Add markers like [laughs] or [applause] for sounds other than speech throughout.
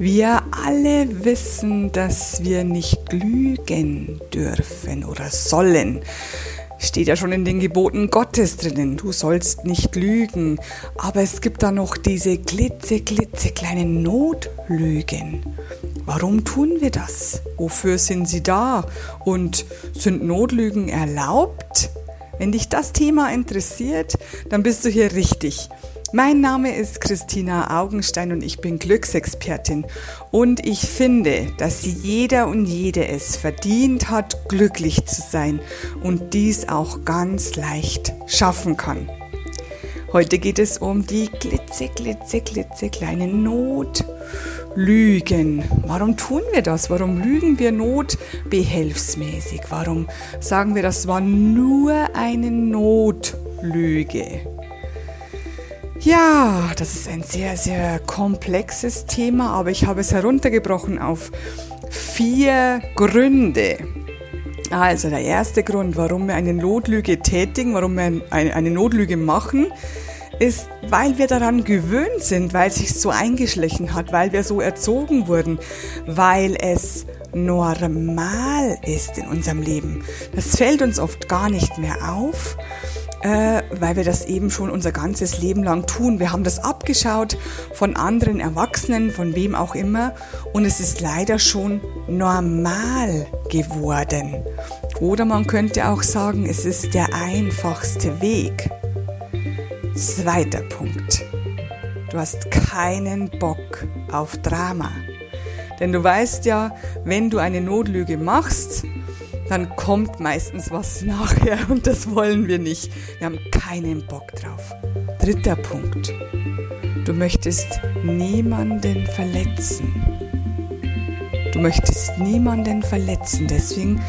Wir alle wissen, dass wir nicht lügen dürfen oder sollen. Steht ja schon in den Geboten Gottes drinnen. Du sollst nicht lügen. Aber es gibt da noch diese glitze, glitze kleinen Notlügen. Warum tun wir das? Wofür sind sie da? Und sind Notlügen erlaubt? Wenn dich das Thema interessiert, dann bist du hier richtig. Mein Name ist Christina Augenstein und ich bin Glücksexpertin. Und ich finde, dass jeder und jede es verdient hat, glücklich zu sein und dies auch ganz leicht schaffen kann. Heute geht es um die glitze, glitze, glitze kleine Notlügen. Warum tun wir das? Warum lügen wir notbehelfsmäßig? Warum sagen wir, das war nur eine Notlüge? Ja, das ist ein sehr, sehr komplexes Thema, aber ich habe es heruntergebrochen auf vier Gründe. Also der erste Grund, warum wir eine Notlüge tätigen, warum wir eine, Notlüge machen, ist, weil wir daran gewöhnt sind, weil es sich so eingeschlichen hat, weil wir so erzogen wurden, weil es normal ist in unserem Leben. Das fällt uns oft gar nicht mehr auf äh, weil wir das eben schon unser ganzes Leben lang tun. Wir haben das abgeschaut von anderen Erwachsenen, von wem auch immer, und es ist leider schon normal geworden. Oder man könnte auch sagen, es ist der einfachste Weg. Zweiter Punkt. Du hast keinen Bock auf Drama. Denn du weißt ja, wenn du eine Notlüge machst, dann kommt meistens was nachher und das wollen wir nicht. Wir haben keinen Bock drauf. Dritter Punkt. Du möchtest niemanden verletzen. Du möchtest niemanden verletzen, deswegen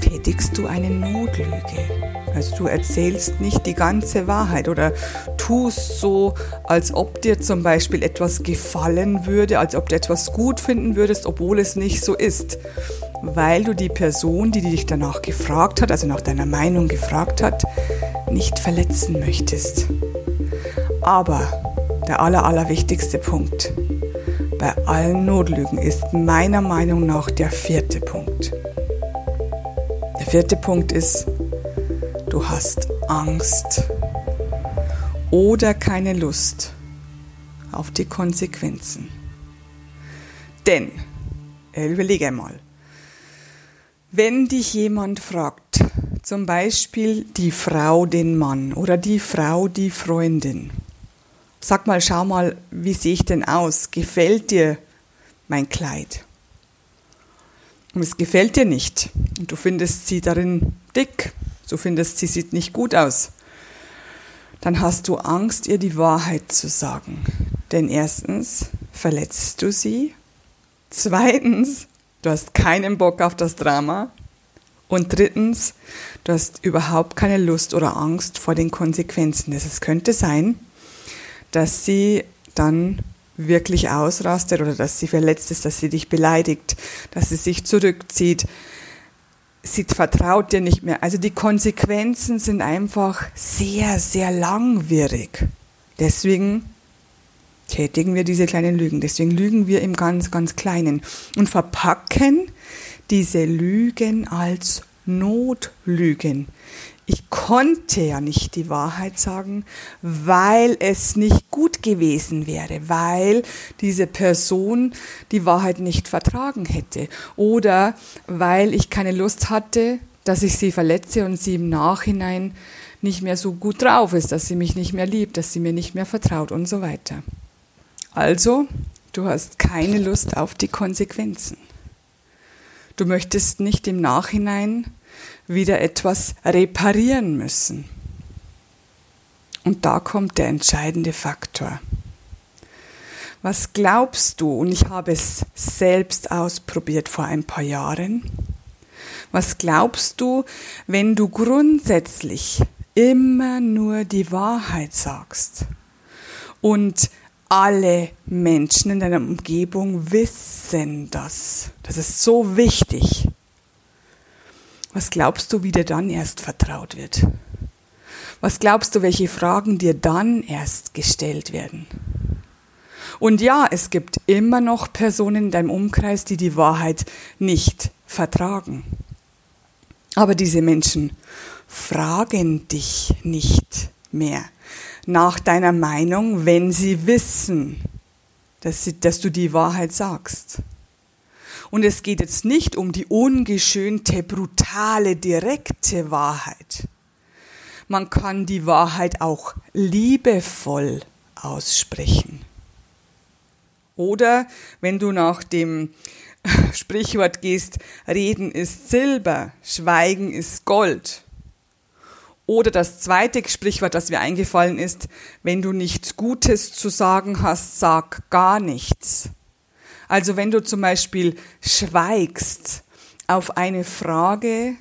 tätigst du eine Notlüge. Also du erzählst nicht die ganze Wahrheit oder tust so, als ob dir zum Beispiel etwas gefallen würde, als ob du etwas gut finden würdest, obwohl es nicht so ist weil du die Person, die dich danach gefragt hat, also nach deiner Meinung gefragt hat, nicht verletzen möchtest. Aber der aller, allerwichtigste Punkt bei allen Notlügen ist meiner Meinung nach der vierte Punkt. Der vierte Punkt ist, du hast Angst oder keine Lust auf die Konsequenzen. Denn, überlege einmal, wenn dich jemand fragt, zum Beispiel die Frau den Mann oder die Frau die Freundin, sag mal, schau mal, wie sehe ich denn aus? Gefällt dir mein Kleid? Und es gefällt dir nicht. Und du findest sie darin dick. Du findest, sie sieht nicht gut aus. Dann hast du Angst, ihr die Wahrheit zu sagen. Denn erstens verletzt du sie. Zweitens Du hast keinen Bock auf das Drama. Und drittens, du hast überhaupt keine Lust oder Angst vor den Konsequenzen. Es könnte sein, dass sie dann wirklich ausrastet oder dass sie verletzt ist, dass sie dich beleidigt, dass sie sich zurückzieht. Sie vertraut dir nicht mehr. Also die Konsequenzen sind einfach sehr, sehr langwierig. Deswegen tätigen wir diese kleinen Lügen. Deswegen lügen wir im ganz, ganz Kleinen und verpacken diese Lügen als Notlügen. Ich konnte ja nicht die Wahrheit sagen, weil es nicht gut gewesen wäre, weil diese Person die Wahrheit nicht vertragen hätte oder weil ich keine Lust hatte, dass ich sie verletze und sie im Nachhinein nicht mehr so gut drauf ist, dass sie mich nicht mehr liebt, dass sie mir nicht mehr vertraut und so weiter. Also, du hast keine Lust auf die Konsequenzen. Du möchtest nicht im Nachhinein wieder etwas reparieren müssen. Und da kommt der entscheidende Faktor. Was glaubst du, und ich habe es selbst ausprobiert vor ein paar Jahren, was glaubst du, wenn du grundsätzlich immer nur die Wahrheit sagst und alle Menschen in deiner Umgebung wissen das. Das ist so wichtig. Was glaubst du, wie dir dann erst vertraut wird? Was glaubst du, welche Fragen dir dann erst gestellt werden? Und ja, es gibt immer noch Personen in deinem Umkreis, die die Wahrheit nicht vertragen. Aber diese Menschen fragen dich nicht mehr nach deiner Meinung, wenn sie wissen, dass, sie, dass du die Wahrheit sagst. Und es geht jetzt nicht um die ungeschönte, brutale, direkte Wahrheit. Man kann die Wahrheit auch liebevoll aussprechen. Oder wenn du nach dem [laughs] Sprichwort gehst, Reden ist Silber, Schweigen ist Gold. Oder das zweite Sprichwort, das mir eingefallen ist, wenn du nichts Gutes zu sagen hast, sag gar nichts. Also wenn du zum Beispiel schweigst auf eine Frage,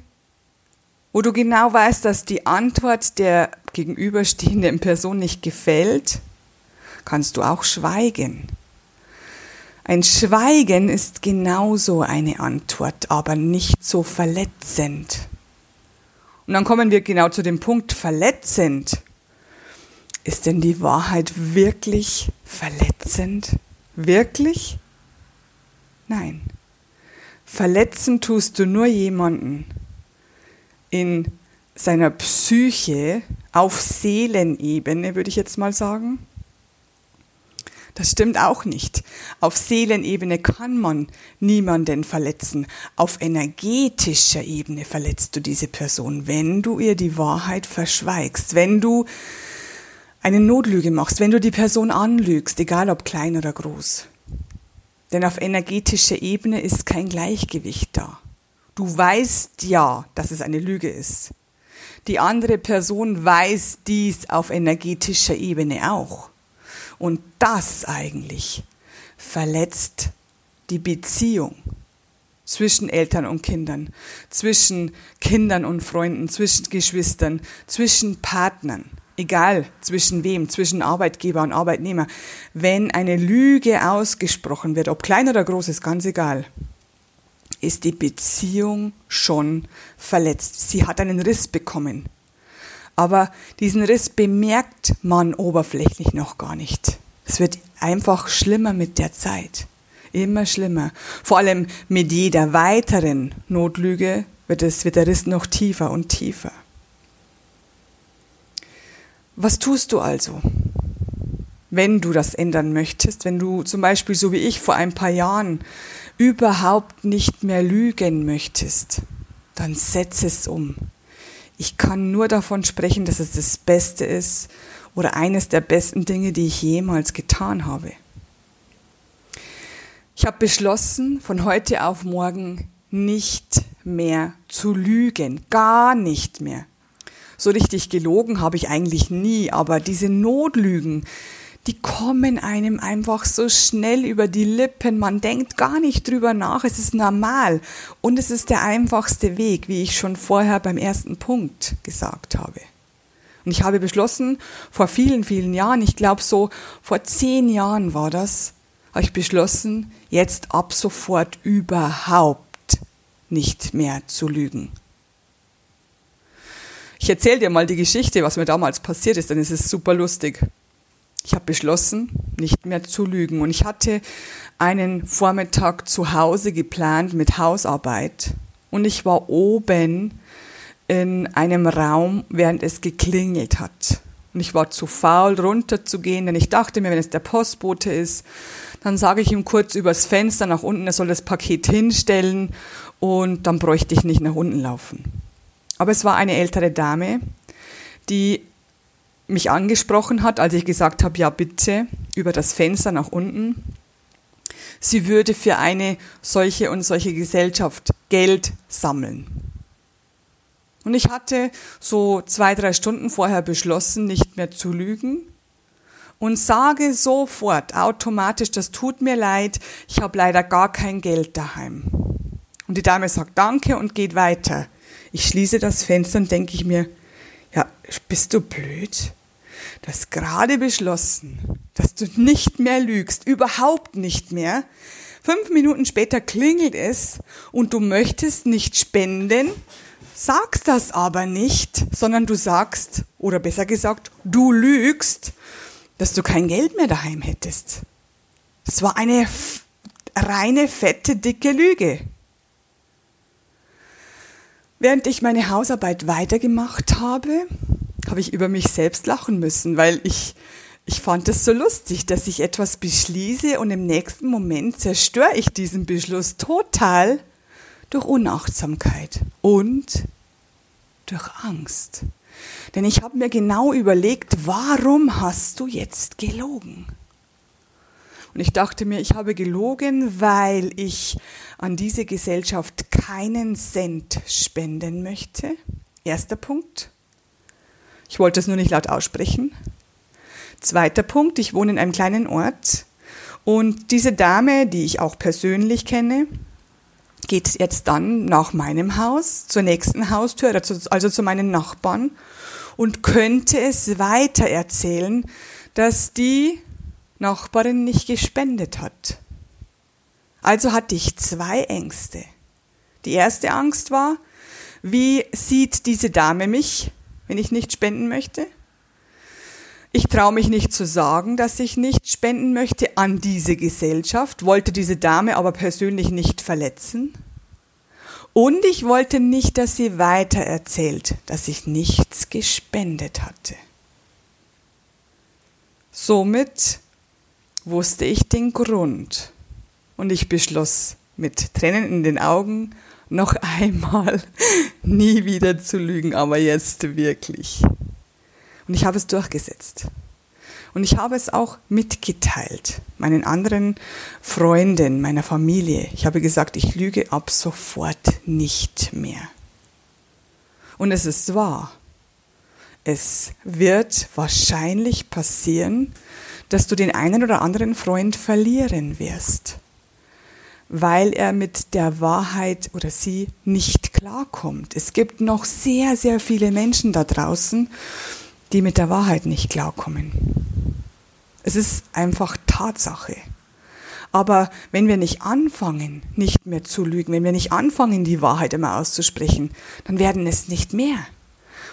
wo du genau weißt, dass die Antwort der gegenüberstehenden Person nicht gefällt, kannst du auch schweigen. Ein Schweigen ist genauso eine Antwort, aber nicht so verletzend. Und dann kommen wir genau zu dem Punkt verletzend. Ist denn die Wahrheit wirklich verletzend? Wirklich? Nein. Verletzen tust du nur jemanden in seiner Psyche auf Seelenebene, würde ich jetzt mal sagen, das stimmt auch nicht. Auf Seelenebene kann man niemanden verletzen. Auf energetischer Ebene verletzt du diese Person, wenn du ihr die Wahrheit verschweigst, wenn du eine Notlüge machst, wenn du die Person anlügst, egal ob klein oder groß. Denn auf energetischer Ebene ist kein Gleichgewicht da. Du weißt ja, dass es eine Lüge ist. Die andere Person weiß dies auf energetischer Ebene auch. Und das eigentlich verletzt die Beziehung zwischen Eltern und Kindern, zwischen Kindern und Freunden, zwischen Geschwistern, zwischen Partnern, egal zwischen wem, zwischen Arbeitgeber und Arbeitnehmer. Wenn eine Lüge ausgesprochen wird, ob klein oder groß, ist ganz egal, ist die Beziehung schon verletzt. Sie hat einen Riss bekommen. Aber diesen Riss bemerkt man oberflächlich noch gar nicht. Es wird einfach schlimmer mit der Zeit. Immer schlimmer. Vor allem mit jeder weiteren Notlüge wird, es, wird der Riss noch tiefer und tiefer. Was tust du also, wenn du das ändern möchtest? Wenn du zum Beispiel, so wie ich vor ein paar Jahren, überhaupt nicht mehr lügen möchtest, dann setz es um. Ich kann nur davon sprechen, dass es das Beste ist oder eines der besten Dinge, die ich jemals getan habe. Ich habe beschlossen, von heute auf morgen nicht mehr zu lügen, gar nicht mehr. So richtig gelogen habe ich eigentlich nie, aber diese Notlügen, die kommen einem einfach so schnell über die Lippen. Man denkt gar nicht drüber nach. Es ist normal. Und es ist der einfachste Weg, wie ich schon vorher beim ersten Punkt gesagt habe. Und ich habe beschlossen, vor vielen, vielen Jahren, ich glaube so vor zehn Jahren war das, habe ich beschlossen, jetzt ab sofort überhaupt nicht mehr zu lügen. Ich erzähle dir mal die Geschichte, was mir damals passiert ist, denn es ist super lustig. Ich habe beschlossen, nicht mehr zu lügen. Und ich hatte einen Vormittag zu Hause geplant mit Hausarbeit. Und ich war oben in einem Raum, während es geklingelt hat. Und ich war zu faul, runterzugehen, denn ich dachte mir, wenn es der Postbote ist, dann sage ich ihm kurz übers Fenster nach unten, er soll das Paket hinstellen und dann bräuchte ich nicht nach unten laufen. Aber es war eine ältere Dame, die mich angesprochen hat, als ich gesagt habe, ja bitte, über das Fenster nach unten. Sie würde für eine solche und solche Gesellschaft Geld sammeln. Und ich hatte so zwei, drei Stunden vorher beschlossen, nicht mehr zu lügen und sage sofort automatisch, das tut mir leid, ich habe leider gar kein Geld daheim. Und die Dame sagt Danke und geht weiter. Ich schließe das Fenster und denke ich mir, ja, bist du blöd? Du hast gerade beschlossen, dass du nicht mehr lügst, überhaupt nicht mehr. Fünf Minuten später klingelt es und du möchtest nicht spenden, sagst das aber nicht, sondern du sagst, oder besser gesagt, du lügst, dass du kein Geld mehr daheim hättest. Es war eine reine, fette, dicke Lüge. Während ich meine Hausarbeit weitergemacht habe, habe ich über mich selbst lachen müssen, weil ich, ich fand es so lustig, dass ich etwas beschließe und im nächsten Moment zerstöre ich diesen Beschluss total durch Unachtsamkeit und durch Angst. Denn ich habe mir genau überlegt, warum hast du jetzt gelogen? Und ich dachte mir, ich habe gelogen, weil ich an diese Gesellschaft keinen Cent spenden möchte. Erster Punkt. Ich wollte es nur nicht laut aussprechen. Zweiter Punkt, ich wohne in einem kleinen Ort und diese Dame, die ich auch persönlich kenne, geht jetzt dann nach meinem Haus zur nächsten Haustür, also zu meinen Nachbarn und könnte es weiter erzählen, dass die Nachbarin nicht gespendet hat. Also hatte ich zwei Ängste. Die erste Angst war, wie sieht diese Dame mich, wenn ich nicht spenden möchte? Ich traue mich nicht zu sagen, dass ich nicht spenden möchte an diese Gesellschaft, wollte diese Dame aber persönlich nicht verletzen. Und ich wollte nicht, dass sie weiter erzählt, dass ich nichts gespendet hatte. Somit wusste ich den Grund und ich beschloss mit Tränen in den Augen noch einmal [laughs] nie wieder zu lügen, aber jetzt wirklich. Und ich habe es durchgesetzt. Und ich habe es auch mitgeteilt, meinen anderen Freunden, meiner Familie. Ich habe gesagt, ich lüge ab sofort nicht mehr. Und es ist wahr. Es wird wahrscheinlich passieren, dass du den einen oder anderen Freund verlieren wirst, weil er mit der Wahrheit oder sie nicht klarkommt. Es gibt noch sehr, sehr viele Menschen da draußen, die mit der Wahrheit nicht klarkommen. Es ist einfach Tatsache. Aber wenn wir nicht anfangen, nicht mehr zu lügen, wenn wir nicht anfangen, die Wahrheit immer auszusprechen, dann werden es nicht mehr.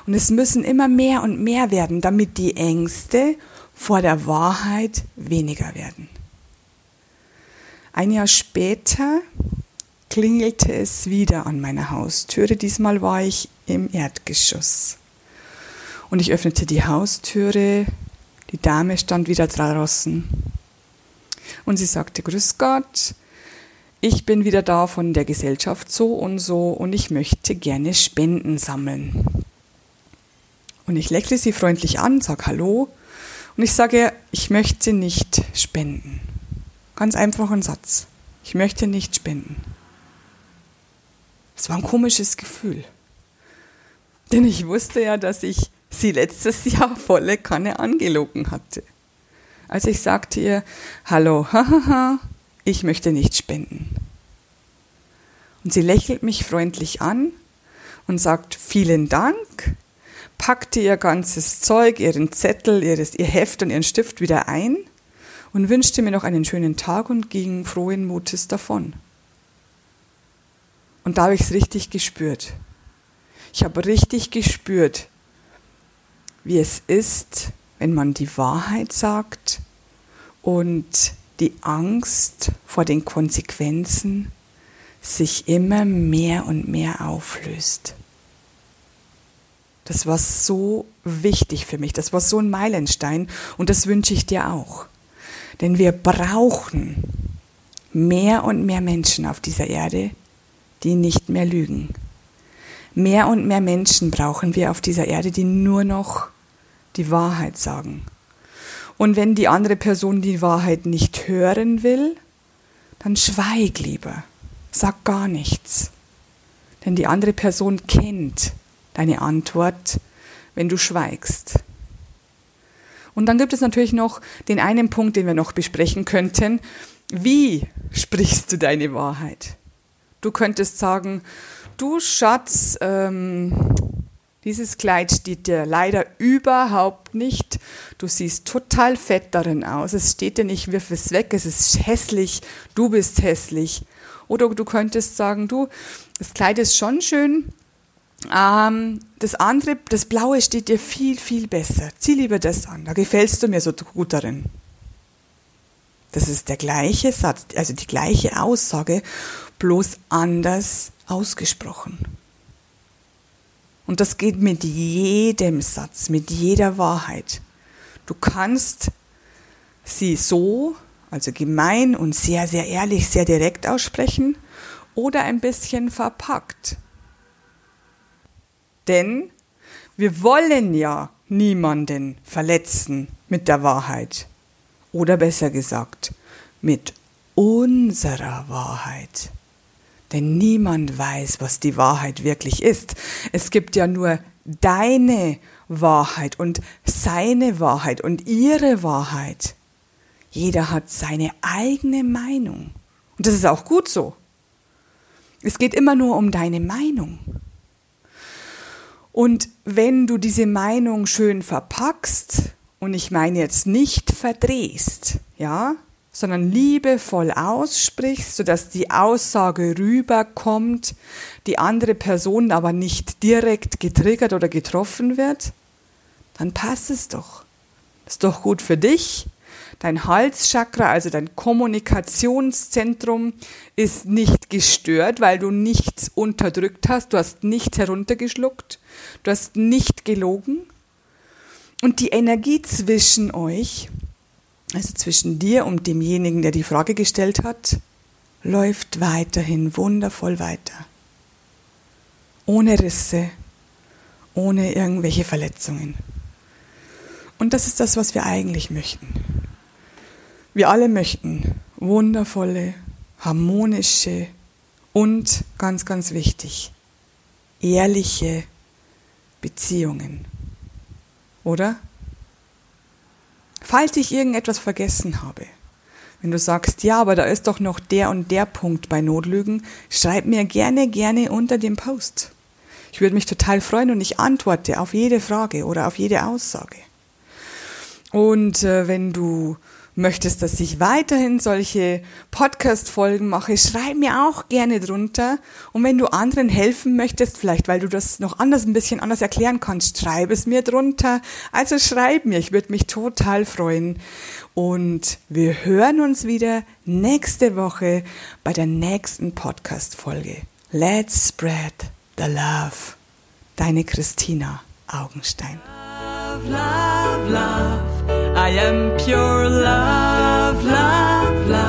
Und es müssen immer mehr und mehr werden, damit die Ängste vor der Wahrheit weniger werden. Ein Jahr später klingelte es wieder an meiner Haustüre. Diesmal war ich im Erdgeschoss. Und ich öffnete die Haustüre, die Dame stand wieder draußen und sie sagte, Grüß Gott, ich bin wieder da von der Gesellschaft so und so und ich möchte gerne Spenden sammeln. Und ich lächle sie freundlich an, sage Hallo und ich sage, ich möchte nicht spenden. Ganz einfachen Satz. Ich möchte nicht spenden. Es war ein komisches Gefühl. Denn ich wusste ja, dass ich sie letztes Jahr volle Kanne angelogen hatte. Als ich sagte ihr, hallo, [laughs] hahaha, ich möchte nicht spenden. Und sie lächelt mich freundlich an und sagt vielen Dank, packte ihr ganzes Zeug, ihren Zettel, ihr Heft und ihren Stift wieder ein und wünschte mir noch einen schönen Tag und ging frohen Mutes davon. Und da habe ich es richtig gespürt. Ich habe richtig gespürt, wie es ist, wenn man die Wahrheit sagt und die Angst vor den Konsequenzen sich immer mehr und mehr auflöst. Das war so wichtig für mich, das war so ein Meilenstein und das wünsche ich dir auch. Denn wir brauchen mehr und mehr Menschen auf dieser Erde, die nicht mehr lügen. Mehr und mehr Menschen brauchen wir auf dieser Erde, die nur noch die Wahrheit sagen. Und wenn die andere Person die Wahrheit nicht hören will, dann schweig lieber. Sag gar nichts. Denn die andere Person kennt deine Antwort, wenn du schweigst. Und dann gibt es natürlich noch den einen Punkt, den wir noch besprechen könnten. Wie sprichst du deine Wahrheit? Du könntest sagen, du Schatz, ähm, dieses Kleid steht dir leider überhaupt nicht. Du siehst total fett darin aus. Es steht dir nicht, wirf es weg. Es ist hässlich. Du bist hässlich. Oder du könntest sagen, du, das Kleid ist schon schön. Ähm, das andere, das Blaue steht dir viel, viel besser. Zieh lieber das an. Da gefällst du mir so gut darin. Das ist der gleiche Satz, also die gleiche Aussage, bloß anders ausgesprochen. Und das geht mit jedem Satz, mit jeder Wahrheit. Du kannst sie so, also gemein und sehr, sehr ehrlich, sehr direkt aussprechen oder ein bisschen verpackt. Denn wir wollen ja niemanden verletzen mit der Wahrheit. Oder besser gesagt, mit unserer Wahrheit. Denn niemand weiß, was die Wahrheit wirklich ist. Es gibt ja nur deine Wahrheit und seine Wahrheit und ihre Wahrheit. Jeder hat seine eigene Meinung. Und das ist auch gut so. Es geht immer nur um deine Meinung. Und wenn du diese Meinung schön verpackst, und ich meine jetzt nicht verdrehst, ja, sondern liebevoll aussprichst, sodass die Aussage rüberkommt, die andere Person aber nicht direkt getriggert oder getroffen wird, dann passt es doch. Ist doch gut für dich. Dein Halschakra, also dein Kommunikationszentrum, ist nicht gestört, weil du nichts unterdrückt hast, du hast nichts heruntergeschluckt, du hast nicht gelogen. Und die Energie zwischen euch, also zwischen dir und demjenigen, der die Frage gestellt hat, läuft weiterhin wundervoll weiter. Ohne Risse, ohne irgendwelche Verletzungen. Und das ist das, was wir eigentlich möchten. Wir alle möchten wundervolle, harmonische und ganz, ganz wichtig, ehrliche Beziehungen. Oder? Falls ich irgendetwas vergessen habe, wenn du sagst, ja, aber da ist doch noch der und der Punkt bei Notlügen, schreib mir gerne, gerne unter dem Post. Ich würde mich total freuen und ich antworte auf jede Frage oder auf jede Aussage. Und äh, wenn du möchtest, dass ich weiterhin solche Podcast-Folgen mache, schreib mir auch gerne drunter. Und wenn du anderen helfen möchtest, vielleicht weil du das noch anders, ein bisschen anders erklären kannst, schreib es mir drunter. Also schreib mir, ich würde mich total freuen. Und wir hören uns wieder nächste Woche bei der nächsten Podcast-Folge. Let's spread the love. Deine Christina Augenstein. Love, love, love. I am pure love, love, love.